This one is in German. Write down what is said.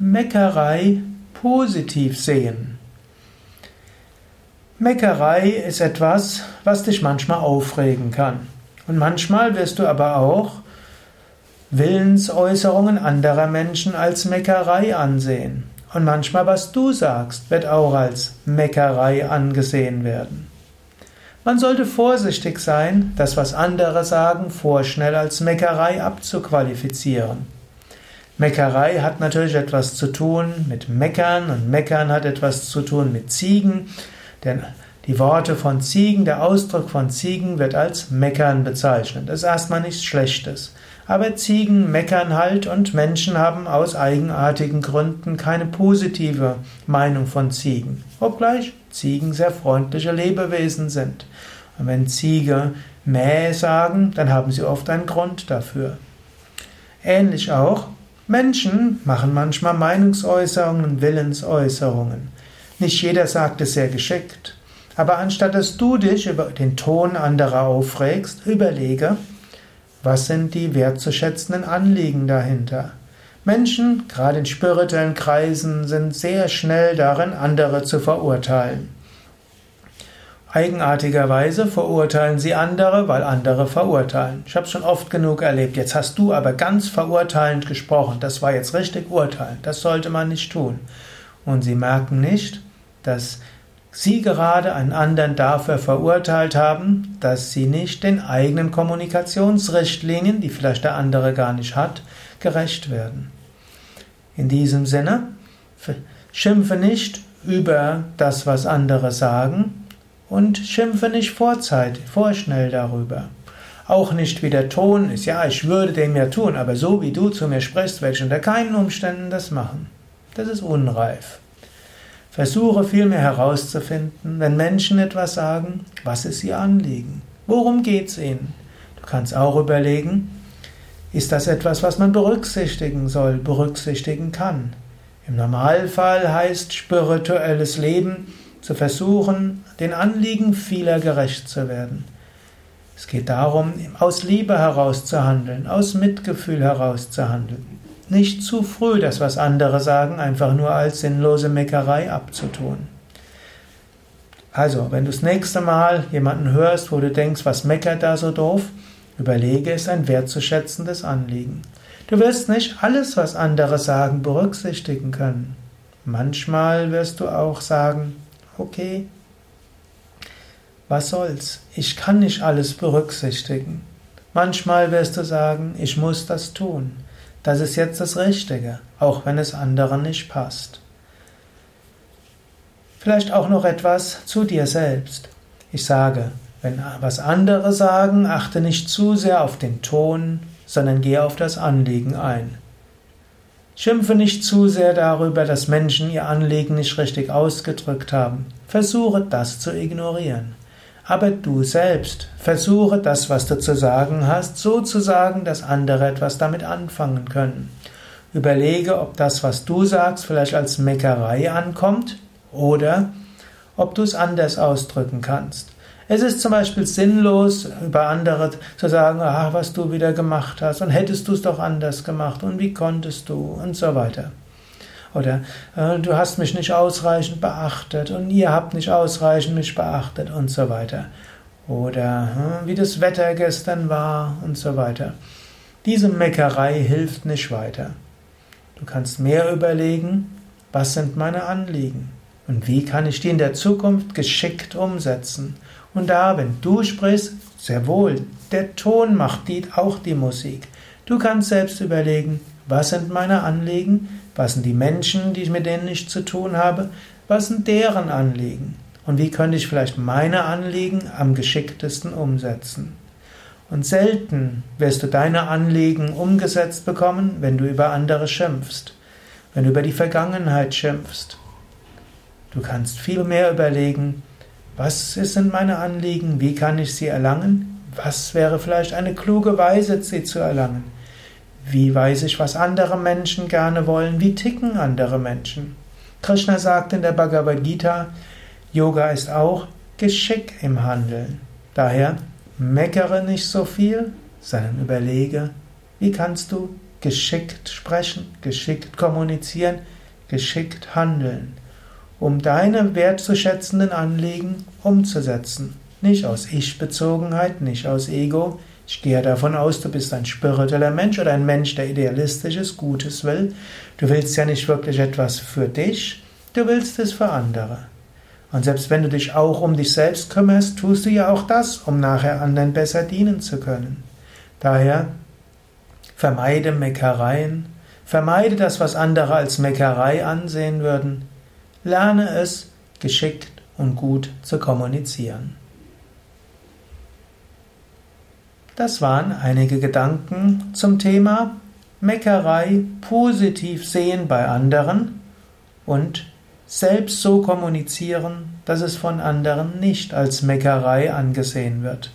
Meckerei positiv sehen. Meckerei ist etwas, was dich manchmal aufregen kann. Und manchmal wirst du aber auch Willensäußerungen anderer Menschen als Meckerei ansehen. Und manchmal, was du sagst, wird auch als Meckerei angesehen werden. Man sollte vorsichtig sein, das, was andere sagen, vorschnell als Meckerei abzuqualifizieren. Meckerei hat natürlich etwas zu tun mit Meckern und Meckern hat etwas zu tun mit Ziegen, denn die Worte von Ziegen, der Ausdruck von Ziegen wird als Meckern bezeichnet. Das ist erstmal nichts Schlechtes. Aber Ziegen meckern halt und Menschen haben aus eigenartigen Gründen keine positive Meinung von Ziegen. Obgleich Ziegen sehr freundliche Lebewesen sind. Und wenn Ziege Mäh sagen, dann haben sie oft einen Grund dafür. Ähnlich auch, Menschen machen manchmal Meinungsäußerungen Willensäußerungen. Nicht jeder sagt es sehr geschickt. Aber anstatt dass du dich über den Ton anderer aufregst, überlege, was sind die wertzuschätzenden Anliegen dahinter. Menschen, gerade in spirituellen Kreisen, sind sehr schnell darin, andere zu verurteilen. Eigenartigerweise verurteilen sie andere, weil andere verurteilen. Ich habe es schon oft genug erlebt. Jetzt hast du aber ganz verurteilend gesprochen. Das war jetzt richtig urteilend. Das sollte man nicht tun. Und sie merken nicht, dass sie gerade einen anderen dafür verurteilt haben, dass sie nicht den eigenen Kommunikationsrichtlinien, die vielleicht der andere gar nicht hat, gerecht werden. In diesem Sinne, schimpfe nicht über das, was andere sagen, und schimpfe nicht vorzeitig, vorschnell darüber. Auch nicht wie der Ton ist, ja, ich würde dem ja tun, aber so wie du zu mir sprichst, werde ich unter keinen Umständen das machen. Das ist unreif. Versuche vielmehr herauszufinden, wenn Menschen etwas sagen, was ist ihr Anliegen? Worum geht es ihnen? Du kannst auch überlegen, ist das etwas, was man berücksichtigen soll, berücksichtigen kann? Im Normalfall heißt spirituelles Leben, zu versuchen, den Anliegen vieler gerecht zu werden. Es geht darum, aus Liebe heraus zu handeln, aus Mitgefühl heraus zu handeln. Nicht zu früh das, was andere sagen, einfach nur als sinnlose Meckerei abzutun. Also, wenn du das nächste Mal jemanden hörst, wo du denkst, was meckert da so doof, überlege es ein wertzuschätzendes Anliegen. Du wirst nicht alles, was andere sagen, berücksichtigen können. Manchmal wirst du auch sagen, okay, was soll's, ich kann nicht alles berücksichtigen. Manchmal wirst du sagen, ich muss das tun. Das ist jetzt das Richtige, auch wenn es anderen nicht passt. Vielleicht auch noch etwas zu dir selbst. Ich sage, wenn was andere sagen, achte nicht zu sehr auf den Ton, sondern gehe auf das Anliegen ein. Schimpfe nicht zu sehr darüber, dass Menschen ihr Anliegen nicht richtig ausgedrückt haben. Versuche das zu ignorieren. Aber du selbst versuche das, was du zu sagen hast, so zu sagen, dass andere etwas damit anfangen können. Überlege, ob das, was du sagst, vielleicht als Meckerei ankommt oder ob du es anders ausdrücken kannst. Es ist zum Beispiel sinnlos, über andere zu sagen, ach, was du wieder gemacht hast und hättest du es doch anders gemacht und wie konntest du und so weiter. Oder äh, du hast mich nicht ausreichend beachtet und ihr habt nicht ausreichend mich beachtet und so weiter. Oder äh, wie das Wetter gestern war und so weiter. Diese Meckerei hilft nicht weiter. Du kannst mehr überlegen, was sind meine Anliegen und wie kann ich die in der Zukunft geschickt umsetzen. Und da, wenn du sprichst, sehr wohl, der Ton macht die, auch die Musik. Du kannst selbst überlegen, was sind meine Anliegen, was sind die Menschen, die ich mit denen ich zu tun habe, was sind deren Anliegen und wie könnte ich vielleicht meine Anliegen am geschicktesten umsetzen. Und selten wirst du deine Anliegen umgesetzt bekommen, wenn du über andere schimpfst, wenn du über die Vergangenheit schimpfst. Du kannst viel mehr überlegen, was sind meine Anliegen? Wie kann ich sie erlangen? Was wäre vielleicht eine kluge Weise, sie zu erlangen? Wie weiß ich, was andere Menschen gerne wollen? Wie ticken andere Menschen? Krishna sagt in der Bhagavad Gita, Yoga ist auch Geschick im Handeln. Daher meckere nicht so viel, sondern überlege, wie kannst du geschickt sprechen, geschickt kommunizieren, geschickt handeln, um deine wertzuschätzenden Anliegen umzusetzen. Nicht aus Ich-Bezogenheit, nicht aus Ego. Ich gehe davon aus, du bist ein spiritueller Mensch oder ein Mensch, der idealistisches, Gutes will. Du willst ja nicht wirklich etwas für dich, du willst es für andere. Und selbst wenn du dich auch um dich selbst kümmerst, tust du ja auch das, um nachher anderen besser dienen zu können. Daher vermeide Meckereien, vermeide das, was andere als Meckerei ansehen würden, lerne es geschickt und gut zu kommunizieren. Das waren einige Gedanken zum Thema Meckerei positiv sehen bei anderen und selbst so kommunizieren, dass es von anderen nicht als Meckerei angesehen wird.